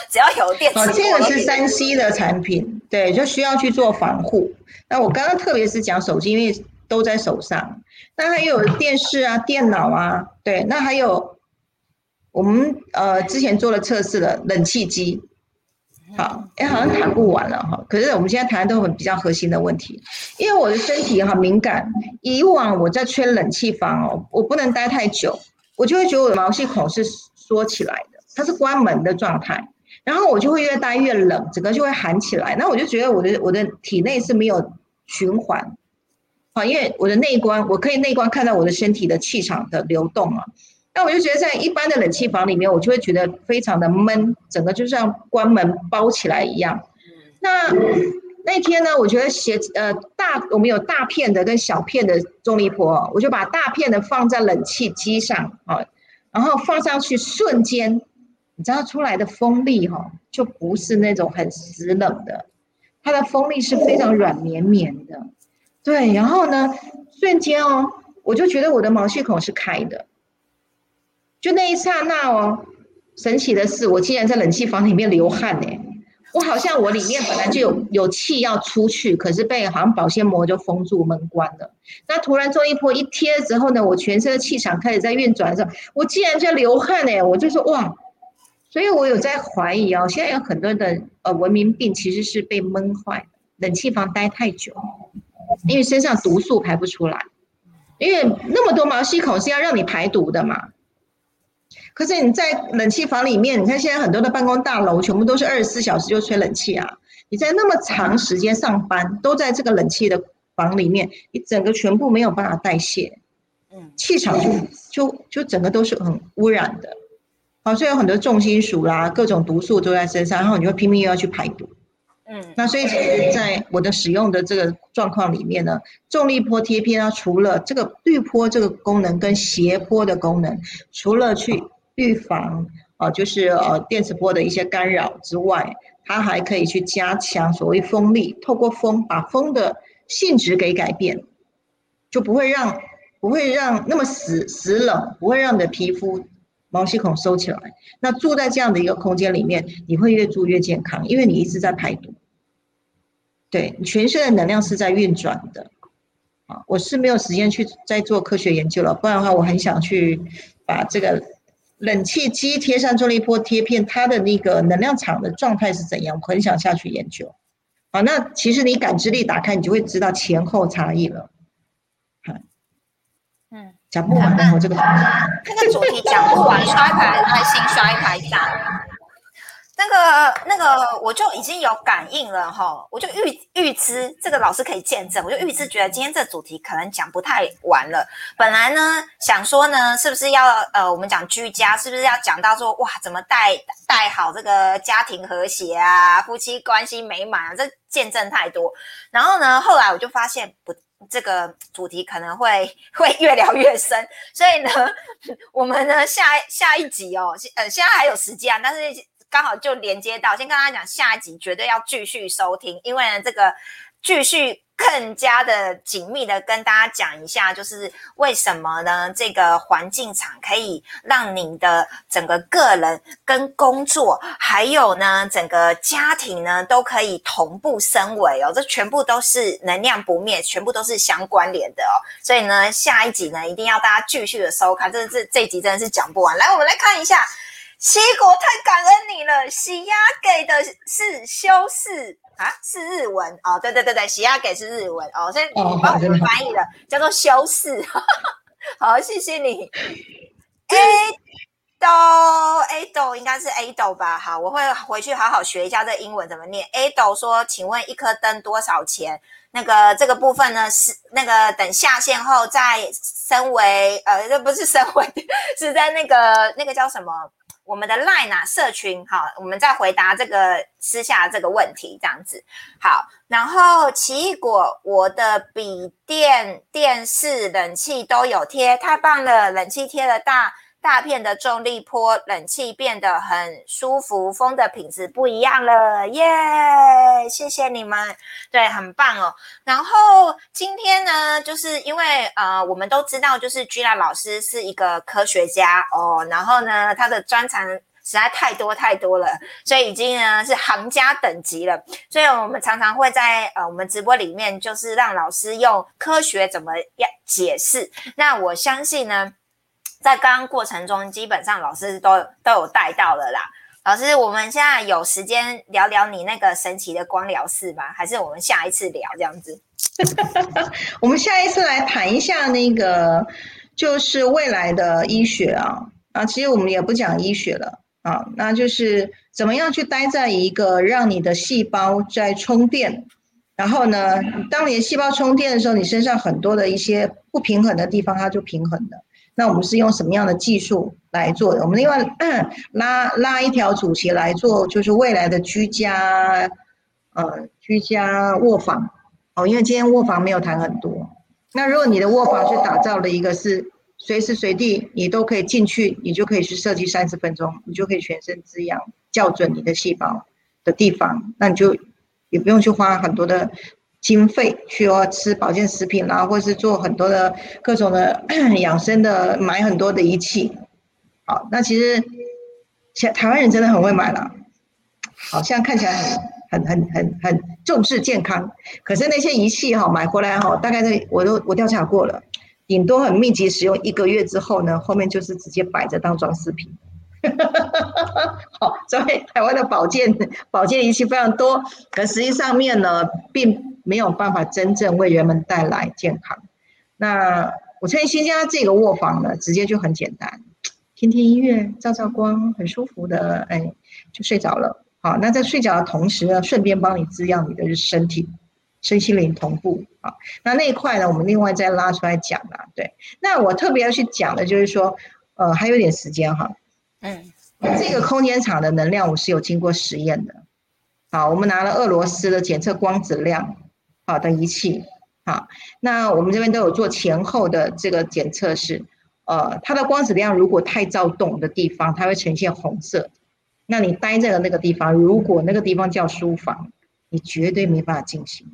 只要有电。哦，这个是三 C 的产品，对，就需要去做防护。那我刚刚特别是讲手机，因为都在手上。那还有电视啊、电脑啊，对，那还有我们呃之前做了测试的冷气机。好，哎，好像谈不完了哈。可是我们现在谈的都很比较核心的问题，因为我的身体很敏感。以往我在吹冷气房哦，我不能待太久，我就会觉得我的毛细孔是缩起来的，它是关门的状态。然后我就会越待越冷，整个就会寒起来。那我就觉得我的我的体内是没有循环，好，因为我的内观，我可以内观看到我的身体的气场的流动嘛。那我就觉得在一般的冷气房里面，我就会觉得非常的闷，整个就像关门包起来一样。那那天呢，我觉得鞋呃大，我们有大片的跟小片的重力波，我就把大片的放在冷气机上啊，然后放上去，瞬间，你知道出来的风力哈，就不是那种很死冷的，它的风力是非常软绵绵的，对，然后呢，瞬间哦，我就觉得我的毛细孔是开的。就那一刹那哦，神奇的是，我竟然在冷气房里面流汗呢。我好像我里面本来就有有气要出去，可是被好像保鲜膜就封住门关了。那突然中一波一贴之后呢，我全身的气场开始在运转的时候，我竟然在流汗呢。我就说哇，所以我有在怀疑哦，现在有很多的呃文明病其实是被闷坏，冷气房待太久，因为身上毒素排不出来，因为那么多毛细孔是要让你排毒的嘛。可是你在冷气房里面，你看现在很多的办公大楼全部都是二十四小时就吹冷气啊！你在那么长时间上班，都在这个冷气的房里面，你整个全部没有办法代谢，嗯，气场就就就整个都是很污染的，好，所以有很多重金属啦，各种毒素都在身上，然后你会拼命又要去排毒，嗯，那所以其实在我的使用的这个状况里面呢，重力波贴片它除了这个滤波这个功能跟斜波的功能，除了去预防啊，就是呃电磁波的一些干扰之外，它还可以去加强所谓风力，透过风把风的性质给改变，就不会让不会让那么死死冷，不会让你的皮肤毛细孔收起来。那住在这样的一个空间里面，你会越住越健康，因为你一直在排毒，对你全身的能量是在运转的。啊，我是没有时间去再做科学研究了，不然的话，我很想去把这个。冷气机贴上重力波贴片，它的那个能量场的状态是怎样？我很想下去研究。好，那其实你感知力打开，你就会知道前后差异了。好，嗯，讲不完的，这个这个主题讲不完，刷一排开心，刷一排赞。那个那个，我就已经有感应了哈，我就预预知这个老师可以见证，我就预知觉得今天这主题可能讲不太完了。本来呢想说呢，是不是要呃，我们讲居家，是不是要讲到说哇，怎么带带好这个家庭和谐啊，夫妻关系美满啊，这见证太多。然后呢，后来我就发现不，这个主题可能会 (laughs) 会越聊越深，所以呢，(laughs) 我们呢下下一集哦，呃，现在还有时间，但是。刚好就连接到，先跟大家讲，下一集绝对要继续收听，因为呢，这个继续更加的紧密的跟大家讲一下，就是为什么呢？这个环境场可以让你的整个个人跟工作，还有呢整个家庭呢，都可以同步升维哦，这全部都是能量不灭，全部都是相关联的哦。所以呢，下一集呢，一定要大家继续的收看，这这这集真的是讲不完。来，我们来看一下。西国太感恩你了，喜鸭给的是修饰啊，是日文哦，对对对对，喜鸭给是日文哦，所以你帮我们翻译了，叫做修饰，(laughs) 好，谢谢你。(laughs) A 豆 A 豆应该是 A 豆吧？好，我会回去好好学一下这英文怎么念。A 豆说，请问一颗灯多少钱？那个这个部分呢是那个等下线后再升为呃，这不是升为，(laughs) 是在那个那个叫什么？我们的 Line 啊社群，好，我们再回答这个私下这个问题，这样子好。然后奇异果，我的笔电、电视、冷气都有贴，太棒了，冷气贴了大。大片的重力波，冷气变得很舒服，风的品质不一样了，耶！谢谢你们，对，很棒哦。然后今天呢，就是因为呃，我们都知道，就是 Gina 老师是一个科学家哦，然后呢，他的专长实在太多太多了，所以已经呢是行家等级了。所以我们常常会在呃我们直播里面，就是让老师用科学怎么样解释。那我相信呢。在刚刚过程中，基本上老师都都有带到了啦。老师，我们现在有时间聊聊你那个神奇的光疗室吗？还是我们下一次聊这样子？(laughs) 我们下一次来谈一下那个，就是未来的医学啊啊，其实我们也不讲医学了啊，那就是怎么样去待在一个让你的细胞在充电，然后呢，当你的细胞充电的时候，你身上很多的一些不平衡的地方，它就平衡了。那我们是用什么样的技术来做的？我们另外拉拉一条主题来做，就是未来的居家，呃，居家卧房。哦，因为今天卧房没有谈很多。那如果你的卧房是打造了一个是随时随地你都可以进去，你就可以去设计三十分钟，你就可以全身滋养、校准你的细胞的地方，那你就也不用去花很多的。经费去要吃保健食品啦，或是做很多的各种的 (clears throat) 养生的，买很多的仪器。好，那其实台台湾人真的很会买了，好像看起来很很很很很重视健康。可是那些仪器哈买回来哈，大概在我都我调查过了，顶多很密集使用一个月之后呢，后面就是直接摆着当装饰品。(laughs) 好，所以台湾的保健保健仪器非常多，可实际上面呢，并。没有办法真正为人们带来健康。那我趁新家这个卧房呢，直接就很简单，听听音乐，照照光，很舒服的，哎，就睡着了。好，那在睡觉的同时呢，顺便帮你滋养你的身体，身心灵同步。好，那那一块呢，我们另外再拉出来讲啦。对，那我特别要去讲的就是说，呃，还有点时间哈。嗯，这个空间场的能量我是有经过实验的。好，我们拿了俄罗斯的检测光子量。好的仪器，好，那我们这边都有做前后的这个检测，是，呃，它的光子量如果太躁动的地方，它会呈现红色。那你待在的那个地方，如果那个地方叫书房，你绝对没办法进行。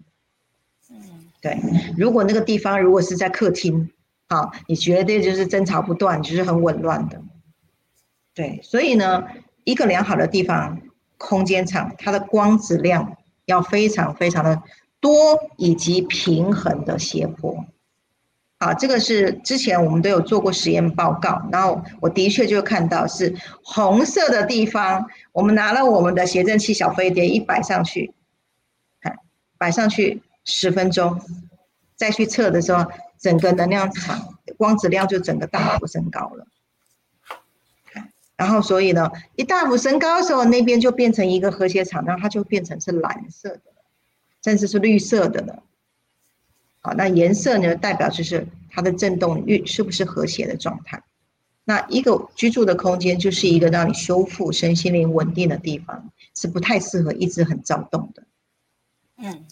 嗯，对。如果那个地方如果是在客厅，好，你绝对就是争吵不断，就是很紊乱的。对，所以呢，一个良好的地方空间场，它的光子量要非常非常的。多以及平衡的斜坡，好，这个是之前我们都有做过实验报告，然后我的确就看到是红色的地方，我们拿了我们的谐振器小飞碟一摆上去，看摆上去十分钟，再去测的时候，整个能量场光子量就整个大幅升高了，然后所以呢，一大幅升高的时候，那边就变成一个和谐场，然后它就变成是蓝色的。甚至是绿色的呢，好，那颜色呢，代表就是它的振动率是不是和谐的状态？那一个居住的空间就是一个让你修复身心灵稳定的地方，是不太适合一直很躁动的。嗯，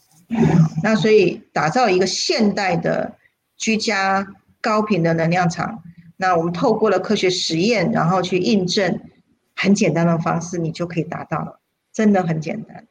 那所以打造一个现代的居家高频的能量场，那我们透过了科学实验，然后去印证，很简单的方式，你就可以达到了，真的很简单。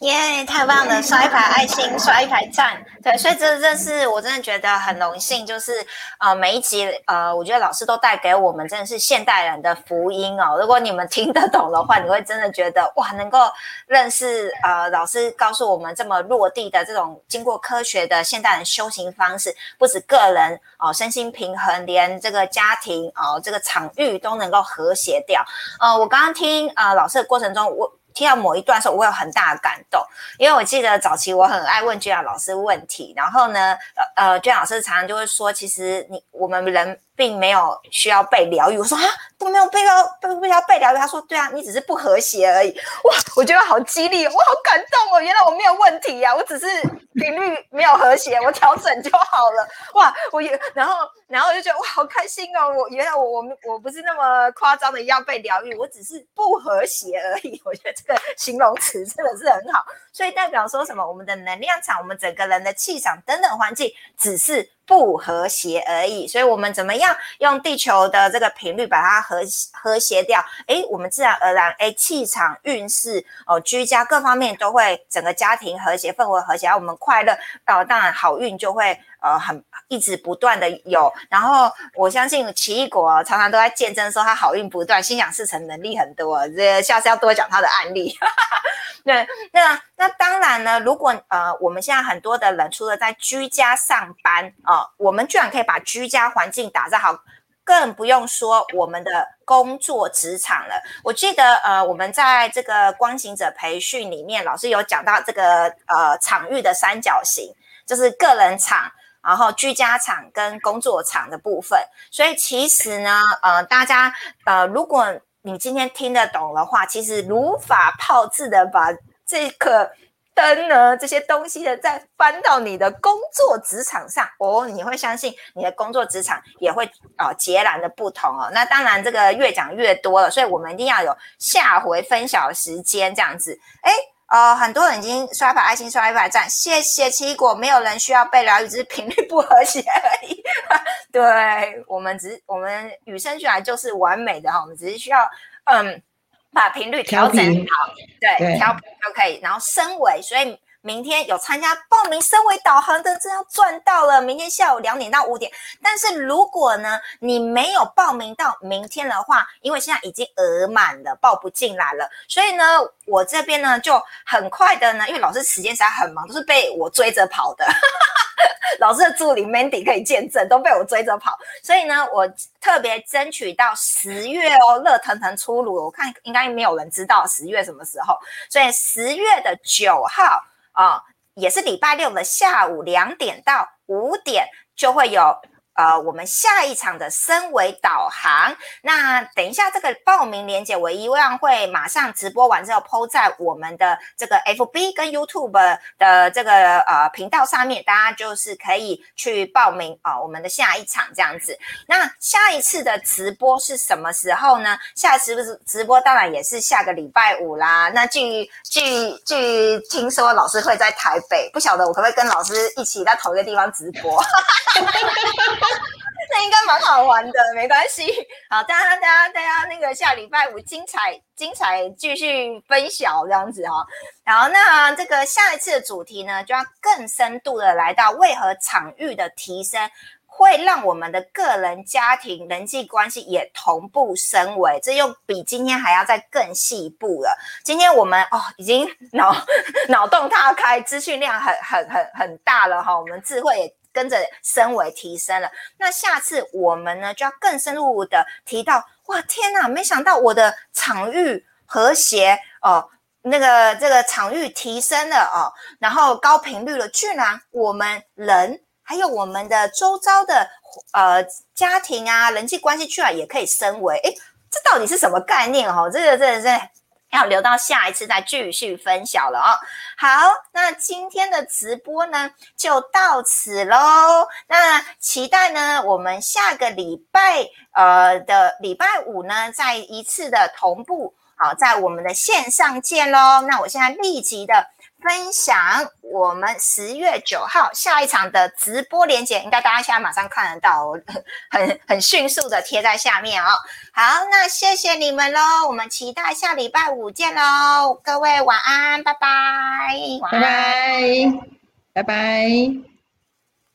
耶，太棒了！刷一排爱心，刷一排赞。对，所以这这是我真的觉得很荣幸，就是呃每一集呃，我觉得老师都带给我们真的是现代人的福音哦。如果你们听得懂的话，你会真的觉得哇，能够认识呃老师告诉我们这么落地的这种经过科学的现代人修行方式，不止个人哦身心平衡，连这个家庭哦这个场域都能够和谐掉。呃，我刚刚听呃老师的过程中，我。听到某一段时候，我有很大的感动，因为我记得早期我很爱问娟老师问题，然后呢，呃呃，娟老师常常就会说，其实你我们人。并没有需要被疗愈。我说啊，都没有被疗，被不要被疗愈。他说，对啊，你只是不和谐而已。哇，我觉得好激励，我好感动哦。原来我没有问题呀，我只是频率没有和谐，我调整就好了。哇，我也然后然后就觉得哇，好开心哦。我原来我我们我不是那么夸张的要被疗愈，我只是不和谐而已。(laughs) 我觉得这个形容词真的是很好，所以代表说什么？我们的能量场，我们整个人的气场等等环境，只是。不和谐而已，所以我们怎么样用地球的这个频率把它和和谐掉？诶，我们自然而然，诶，气场、运势、哦，居家各方面都会整个家庭和谐，氛围和谐，我们快乐，哦，当然好运就会。呃，很一直不断的有，然后我相信奇异果常常都在见证说他好运不断，心想事成能力很多。这下次要多讲他的案例。(laughs) 对，那那当然呢，如果呃我们现在很多的人除了在居家上班啊，我们居然可以把居家环境打造好，更不用说我们的工作职场了。我记得呃我们在这个光行者培训里面，老师有讲到这个呃场域的三角形，就是个人场。然后居家场跟工作场的部分，所以其实呢，呃，大家呃，如果你今天听得懂的话，其实如法炮制的把这个灯呢，这些东西呢，再搬到你的工作职场上哦，你会相信你的工作职场也会哦截然的不同哦。那当然，这个越讲越多了，所以我们一定要有下回分享的时间这样子。哎，呃，很多人已经刷牌爱心刷一百赞，谢谢奇异果，没有人需要被疗愈，只是频率不和谐而已。(laughs) 对我们只我们与生俱来就是完美的哈，我们只是需要嗯。把频率调整好，对，调频就可以，然后升维，所以。明天有参加报名升为导航的，真要赚到了！明天下午两点到五点。但是如果呢，你没有报名到明天的话，因为现在已经额满了，报不进来了。所以呢，我这边呢就很快的呢，因为老师时间实在很忙，都是被我追着跑的。老师的助理 Mandy 可以见证，都被我追着跑。所以呢，我特别争取到十月哦，热腾腾出炉。我看应该没有人知道十月什么时候，所以十月的九号。啊，也是礼拜六的下午两点到五点就会有。呃，我们下一场的升维导航，那等一下这个报名链接，我一样会马上直播完之后抛在我们的这个 FB 跟 YouTube 的这个呃频道上面，大家就是可以去报名啊，我们的下一场这样子。那下一次的直播是什么时候呢？下次不是直播，当然也是下个礼拜五啦。那据据据听说老师会在台北，不晓得我可不可以跟老师一起在同一个地方直播？(laughs) (laughs) 那应该蛮好玩的，没关系。好，大家、大家、大家，那个下礼拜五精彩、精彩继续分享这样子哈。然后，那这个下一次的主题呢，就要更深度的来到为何场域的提升会让我们的个人、家庭、人际关系也同步升维，这又比今天还要再更细一步了。今天我们哦，已经脑 (laughs) 脑洞大开，资讯量很、很、很、很大了哈。我们智慧也。跟着升维提升了，那下次我们呢就要更深入的提到，哇天哪，没想到我的场域和谐哦，那个这个场域提升了哦，然后高频率了，居然我们人还有我们的周遭的呃家庭啊人际关系居然也可以升维，诶，这到底是什么概念哦？这个真的是。要留到下一次再继续分享了哦。好，那今天的直播呢就到此喽。那期待呢，我们下个礼拜呃的礼拜五呢，再一次的同步，好，在我们的线上见喽。那我现在立即的。分享我们十月九号下一场的直播连接，应该大家现在马上看得到，(laughs) 很很迅速的贴在下面哦。好，那谢谢你们喽，我们期待下礼拜五见喽，各位晚安，拜拜，拜拜，拜拜。